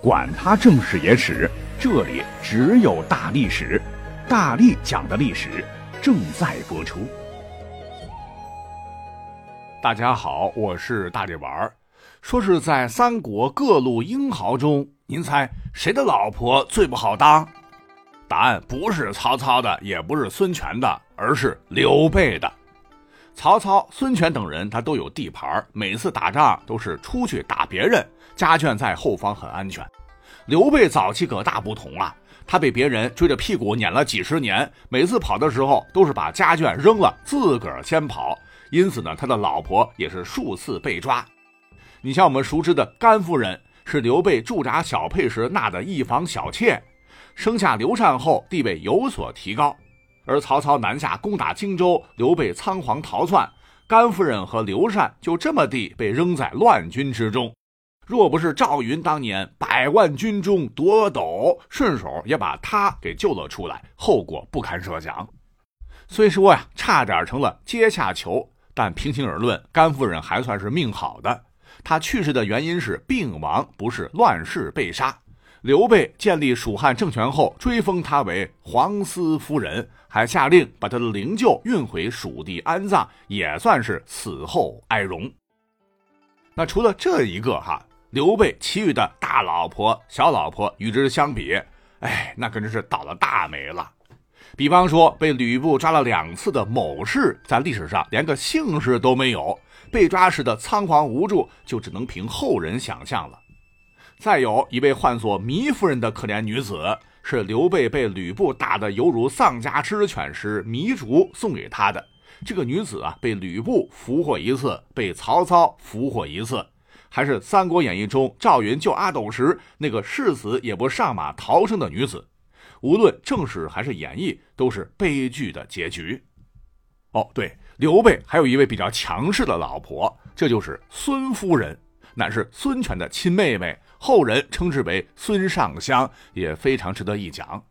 管他正史野史，这里只有大历史，大力讲的历史正在播出。大家好，我是大力丸儿。说是在三国各路英豪中，您猜谁的老婆最不好当？答案不是曹操的，也不是孙权的，而是刘备的。曹操、孙权等人他都有地盘，每次打仗都是出去打别人。家眷在后方很安全。刘备早期可大不同啊，他被别人追着屁股撵了几十年，每次跑的时候都是把家眷扔了，自个儿先跑。因此呢，他的老婆也是数次被抓。你像我们熟知的甘夫人，是刘备驻扎小沛时纳的一房小妾，生下刘禅后地位有所提高。而曹操南下攻打荆州，刘备仓皇逃窜，甘夫人和刘禅就这么地被扔在乱军之中。若不是赵云当年百万军中夺斗，顺手也把他给救了出来，后果不堪设想。虽说呀，差点成了阶下囚，但平心而论，甘夫人还算是命好的。她去世的原因是病亡，不是乱世被杀。刘备建立蜀汉政权后，追封她为皇司夫人，还下令把他的灵柩运回蜀地安葬，也算是死后哀荣。那除了这一个哈。刘备其余的大老婆、小老婆与之相比，哎，那可真是倒了大霉了。比方说，被吕布抓了两次的某氏，在历史上连个姓氏都没有，被抓时的仓皇无助，就只能凭后人想象了。再有一位唤作糜夫人的可怜女子，是刘备被吕布打得犹如丧家之犬时，糜竺送给他的。这个女子啊，被吕布俘获一次，被曹操俘获一次。还是《三国演义》中赵云救阿斗时那个誓死也不上马逃生的女子，无论正史还是演义，都是悲剧的结局。哦，对，刘备还有一位比较强势的老婆，这就是孙夫人，乃是孙权的亲妹妹，后人称之为孙尚香，也非常值得一讲。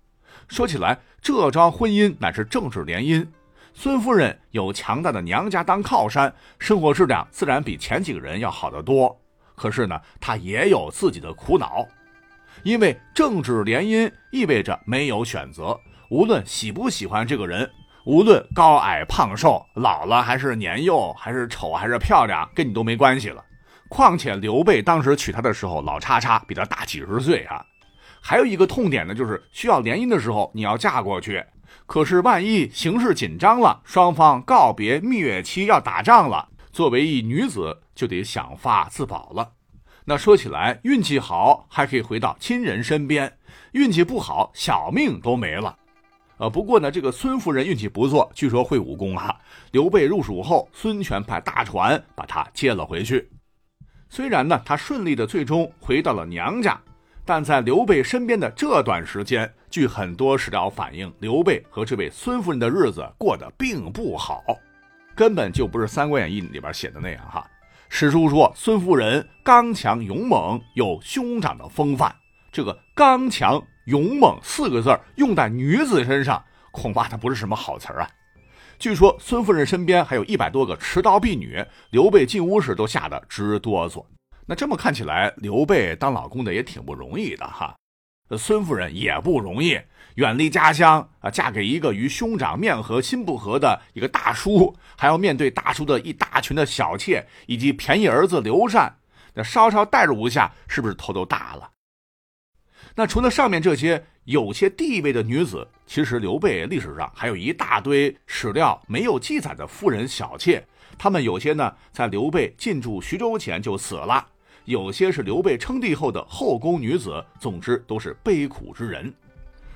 说起来，这桩婚姻乃是政治联姻，孙夫人有强大的娘家当靠山，生活质量自然比前几个人要好得多。可是呢，他也有自己的苦恼，因为政治联姻意味着没有选择，无论喜不喜欢这个人，无论高矮胖瘦，老了还是年幼，还是丑还是漂亮，跟你都没关系了。况且刘备当时娶她的时候，老叉叉比他大几十岁啊。还有一个痛点呢，就是需要联姻的时候，你要嫁过去，可是万一形势紧张了，双方告别蜜月期要打仗了。作为一女子，就得想法自保了。那说起来，运气好还可以回到亲人身边；运气不好，小命都没了。呃，不过呢，这个孙夫人运气不错，据说会武功啊。刘备入蜀后，孙权派大船把她接了回去。虽然呢，她顺利的最终回到了娘家，但在刘备身边的这段时间，据很多史料反映，刘备和这位孙夫人的日子过得并不好。根本就不是《三国演义》里边写的那样哈。史书说孙夫人刚强勇猛，有兄长的风范。这个“刚强勇猛”四个字用在女子身上，恐怕它不是什么好词啊。据说孙夫人身边还有一百多个持刀婢女，刘备进屋时都吓得直哆嗦。那这么看起来，刘备当老公的也挺不容易的哈。孙夫人也不容易，远离家乡啊，嫁给一个与兄长面和心不和的一个大叔，还要面对大叔的一大群的小妾以及便宜儿子刘禅，那稍稍代入一下，是不是头都大了？那除了上面这些有些地位的女子，其实刘备历史上还有一大堆史料没有记载的夫人小妾，她们有些呢在刘备进驻徐州前就死了。有些是刘备称帝后的后宫女子，总之都是悲苦之人。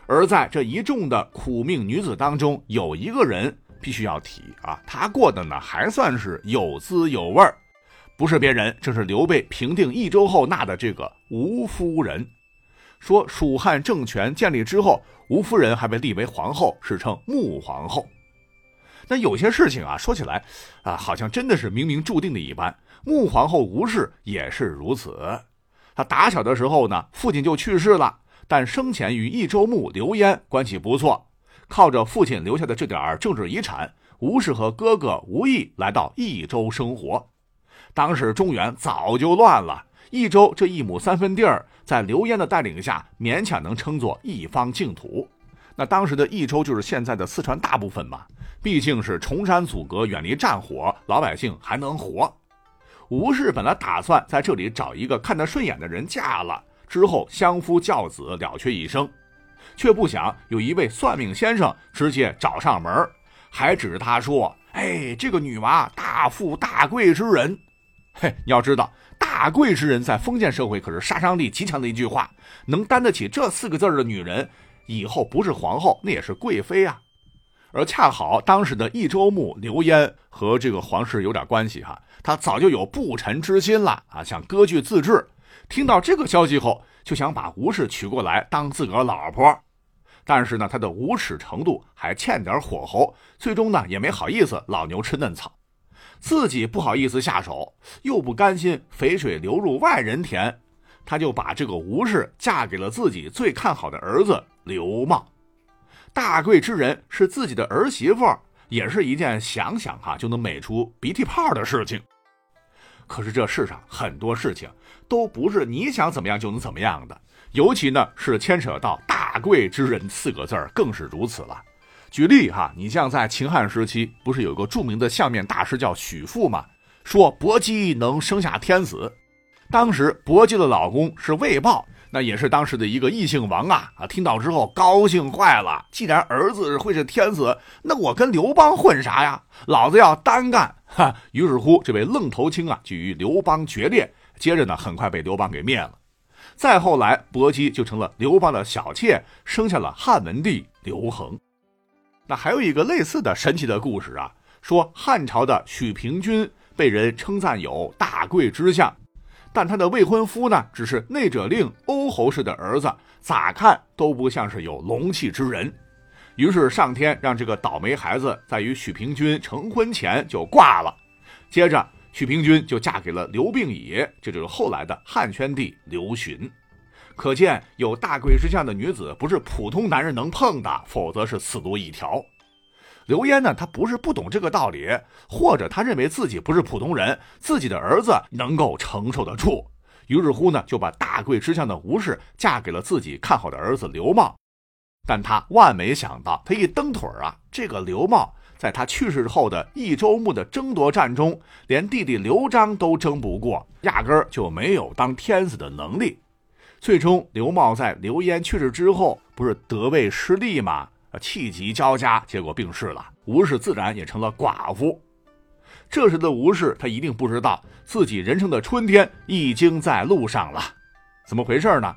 而在这一众的苦命女子当中，有一个人必须要提啊，她过得呢还算是有滋有味儿，不是别人，正是刘备平定益州后纳的这个吴夫人。说蜀汉政权建立之后，吴夫人还被立为皇后，史称穆皇后。那有些事情啊，说起来啊，好像真的是冥冥注定的一般。穆皇后吴氏也是如此。她打小的时候呢，父亲就去世了，但生前与益州牧刘焉关系不错。靠着父亲留下的这点政治遗产，吴氏和哥哥吴懿来到益州生活。当时中原早就乱了，益州这一亩三分地儿，在刘焉的带领下，勉强能称作一方净土。那当时的益州就是现在的四川大部分嘛，毕竟是崇山阻隔，远离战火，老百姓还能活。吴氏本来打算在这里找一个看得顺眼的人嫁了，之后相夫教子，了却一生，却不想有一位算命先生直接找上门，还指着他说：“哎，这个女娃大富大贵之人。”嘿，你要知道，大贵之人在封建社会可是杀伤力极强的一句话，能担得起这四个字的女人，以后不是皇后，那也是贵妃啊。而恰好当时的益州牧刘焉和这个皇室有点关系哈。他早就有不臣之心了啊，想割据自治。听到这个消息后，就想把吴氏娶过来当自个儿老婆。但是呢，他的无耻程度还欠点火候，最终呢也没好意思老牛吃嫩草，自己不好意思下手，又不甘心肥水流入外人田，他就把这个吴氏嫁给了自己最看好的儿子刘茂。大贵之人是自己的儿媳妇，也是一件想想哈就能美出鼻涕泡的事情。可是这世上很多事情都不是你想怎么样就能怎么样的，尤其呢是牵扯到“大贵之人”四个字更是如此了。举例哈，你像在秦汉时期，不是有个著名的相面大师叫许父吗？说薄姬能生下天子，当时薄姬的老公是魏豹。那也是当时的一个异姓王啊啊！听到之后高兴坏了。既然儿子会是天子，那我跟刘邦混啥呀？老子要单干！哈！于是乎，这位愣头青啊就与刘邦决裂。接着呢，很快被刘邦给灭了。再后来，薄姬就成了刘邦的小妾，生下了汉文帝刘恒。那还有一个类似的神奇的故事啊，说汉朝的许平君被人称赞有大贵之相。但他的未婚夫呢，只是内者令欧侯氏的儿子，咋看都不像是有龙气之人。于是上天让这个倒霉孩子在与许平君成婚前就挂了。接着许平君就嫁给了刘病已，这就是后来的汉宣帝刘询。可见有大贵之相的女子不是普通男人能碰的，否则是死路一条。刘焉呢，他不是不懂这个道理，或者他认为自己不是普通人，自己的儿子能够承受得住，于是乎呢，就把大贵之相的吴氏嫁给了自己看好的儿子刘茂。但他万没想到，他一蹬腿啊，这个刘茂在他去世后的益州牧的争夺战中，连弟弟刘璋都争不过，压根儿就没有当天子的能力。最终，刘茂在刘焉去世之后，不是得位失利吗？气急交加，结果病逝了。吴氏自然也成了寡妇。这时的吴氏，他一定不知道自己人生的春天已经在路上了。怎么回事呢？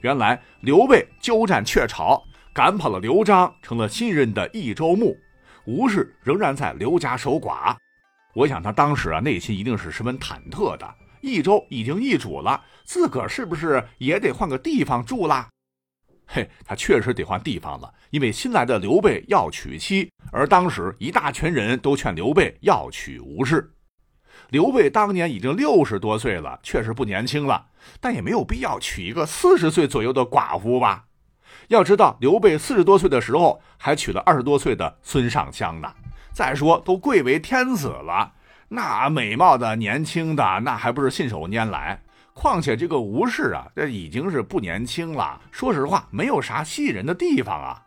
原来刘备鸠占鹊巢，赶跑了刘璋，成了新任的益州牧。吴氏仍然在刘家守寡。我想他当时啊，内心一定是十分忐忑的。益州已经易主了，自个儿是不是也得换个地方住啦？嘿，他确实得换地方了，因为新来的刘备要娶妻，而当时一大群人都劝刘备要娶吴氏。刘备当年已经六十多岁了，确实不年轻了，但也没有必要娶一个四十岁左右的寡妇吧？要知道，刘备四十多岁的时候还娶了二十多岁的孙尚香呢。再说，都贵为天子了，那美貌的、年轻的，那还不是信手拈来？况且这个吴氏啊，这已经是不年轻了。说实话，没有啥吸引人的地方啊。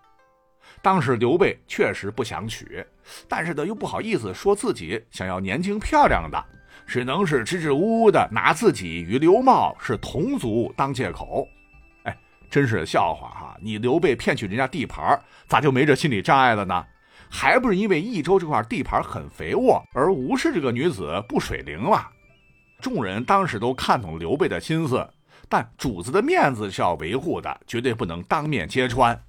当时刘备确实不想娶，但是呢又不好意思说自己想要年轻漂亮的，只能是支支吾吾的拿自己与刘茂是同族当借口。哎，真是笑话哈！你刘备骗取人家地盘，咋就没这心理障碍了呢？还不是因为益州这块地盘很肥沃，而吴氏这个女子不水灵了。众人当时都看懂刘备的心思，但主子的面子是要维护的，绝对不能当面揭穿。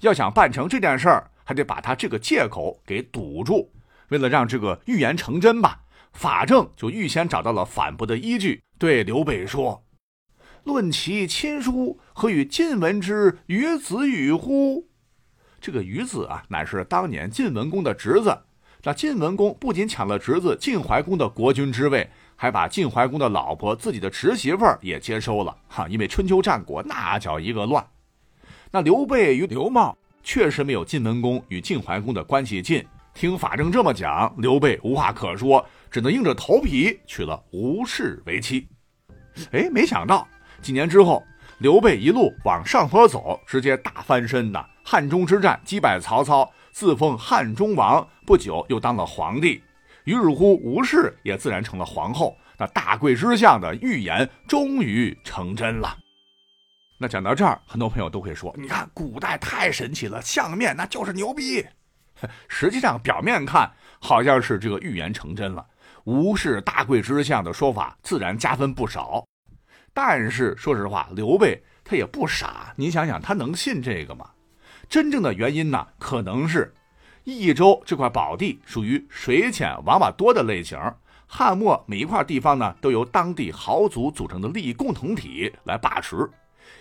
要想办成这件事儿，还得把他这个借口给堵住。为了让这个预言成真吧，法正就预先找到了反驳的依据，对刘备说：“论其亲疏，何与晋文之与子与乎？”这个于子啊，乃是当年晋文公的侄子。那晋文公不仅抢了侄子晋怀公的国君之位。还把晋怀公的老婆、自己的侄媳妇儿也接收了哈，因为春秋战国那叫一个乱。那刘备与刘茂确实没有晋文公与晋怀公的关系近。听法正这么讲，刘备无话可说，只能硬着头皮娶了吴氏为妻。哎，没想到几年之后，刘备一路往上坡走，直接大翻身呐！汉中之战击败曹操，自封汉中王，不久又当了皇帝。于是乎，吴氏也自然成了皇后。那大贵之相的预言终于成真了。那讲到这儿，很多朋友都会说：“你看，古代太神奇了，相面那就是牛逼。”实际上，表面看好像是这个预言成真了，吴氏大贵之相的说法自然加分不少。但是说实话，刘备他也不傻，你想想，他能信这个吗？真正的原因呢，可能是益州这块宝地属于水浅王八多的类型。汉末每一块地方呢，都由当地豪族组成的利益共同体来把持。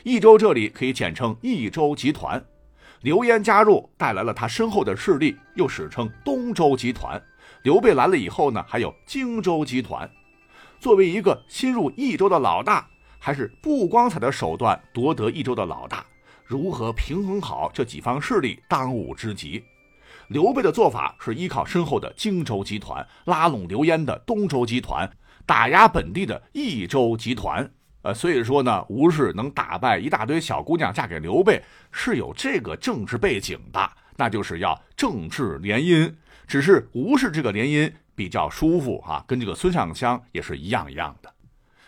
益州这里可以简称益州集团。刘焉加入，带来了他身后的势力，又史称东周集团。刘备来了以后呢，还有荆州集团。作为一个新入益州的老大，还是不光彩的手段夺得益州的老大，如何平衡好这几方势力，当务之急。刘备的做法是依靠身后的荆州集团，拉拢刘焉的东周集团，打压本地的益州集团。呃，所以说呢，吴氏能打败一大堆小姑娘嫁给刘备，是有这个政治背景的，那就是要政治联姻。只是吴氏这个联姻比较舒服啊，跟这个孙尚香也是一样一样的。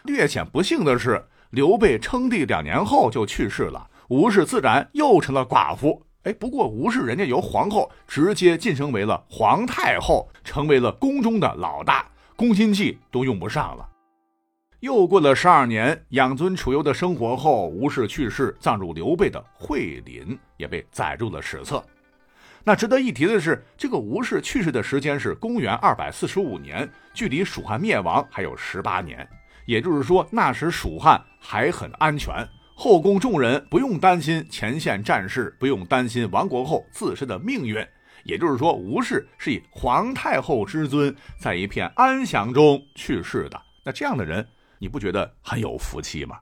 略显不幸的是，刘备称帝两年后就去世了，吴氏自然又成了寡妇。哎，不过吴氏人家由皇后直接晋升为了皇太后，成为了宫中的老大，宫心计都用不上了。又过了十二年，养尊处优的生活后，吴氏去世，葬入刘备的惠林，也被载入了史册。那值得一提的是，这个吴氏去世的时间是公元二百四十五年，距离蜀汉灭亡还有十八年，也就是说，那时蜀汉还很安全。后宫众人不用担心前线战事，不用担心亡国后自身的命运。也就是说，吴氏是以皇太后之尊，在一片安详中去世的。那这样的人，你不觉得很有福气吗？